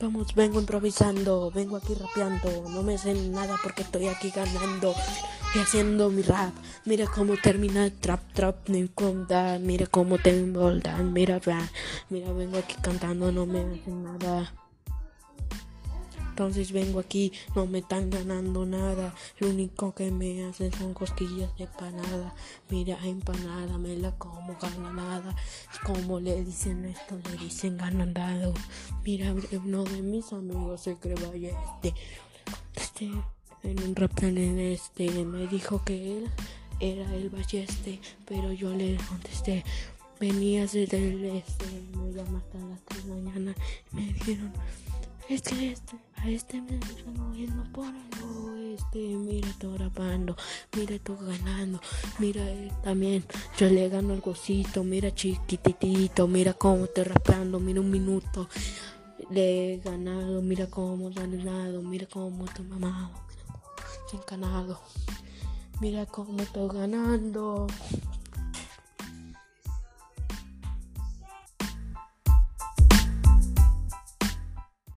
Vamos, vengo improvisando, vengo aquí rapeando, no me hacen nada porque estoy aquí ganando y haciendo mi rap. Mira cómo termina el trap, trap, ni mira cómo te envoldan, mira mira vengo aquí cantando, no me hacen nada. Entonces vengo aquí, no me están ganando nada. Lo único que me hacen son cosquillas de empanada. Mira, empanada, me la como ganada. Es como le dicen esto, le dicen ganandado. Mira, uno de mis amigos se cree este. Este, en un rap en este, me dijo que él era el balleste, pero yo le contesté. Venías desde el este, me llamaste a las 3 de la mañana me dijeron, es que este, a este me él no por algo, este, mira tú rapando, mira tú ganando, mira él también, yo le gano el gocito, mira chiquititito, mira cómo estoy rapando, mira un minuto, le he ganado, mira cómo ganado, mira cómo estoy mamado, mira cómo encanado, mira cómo estoy ganando.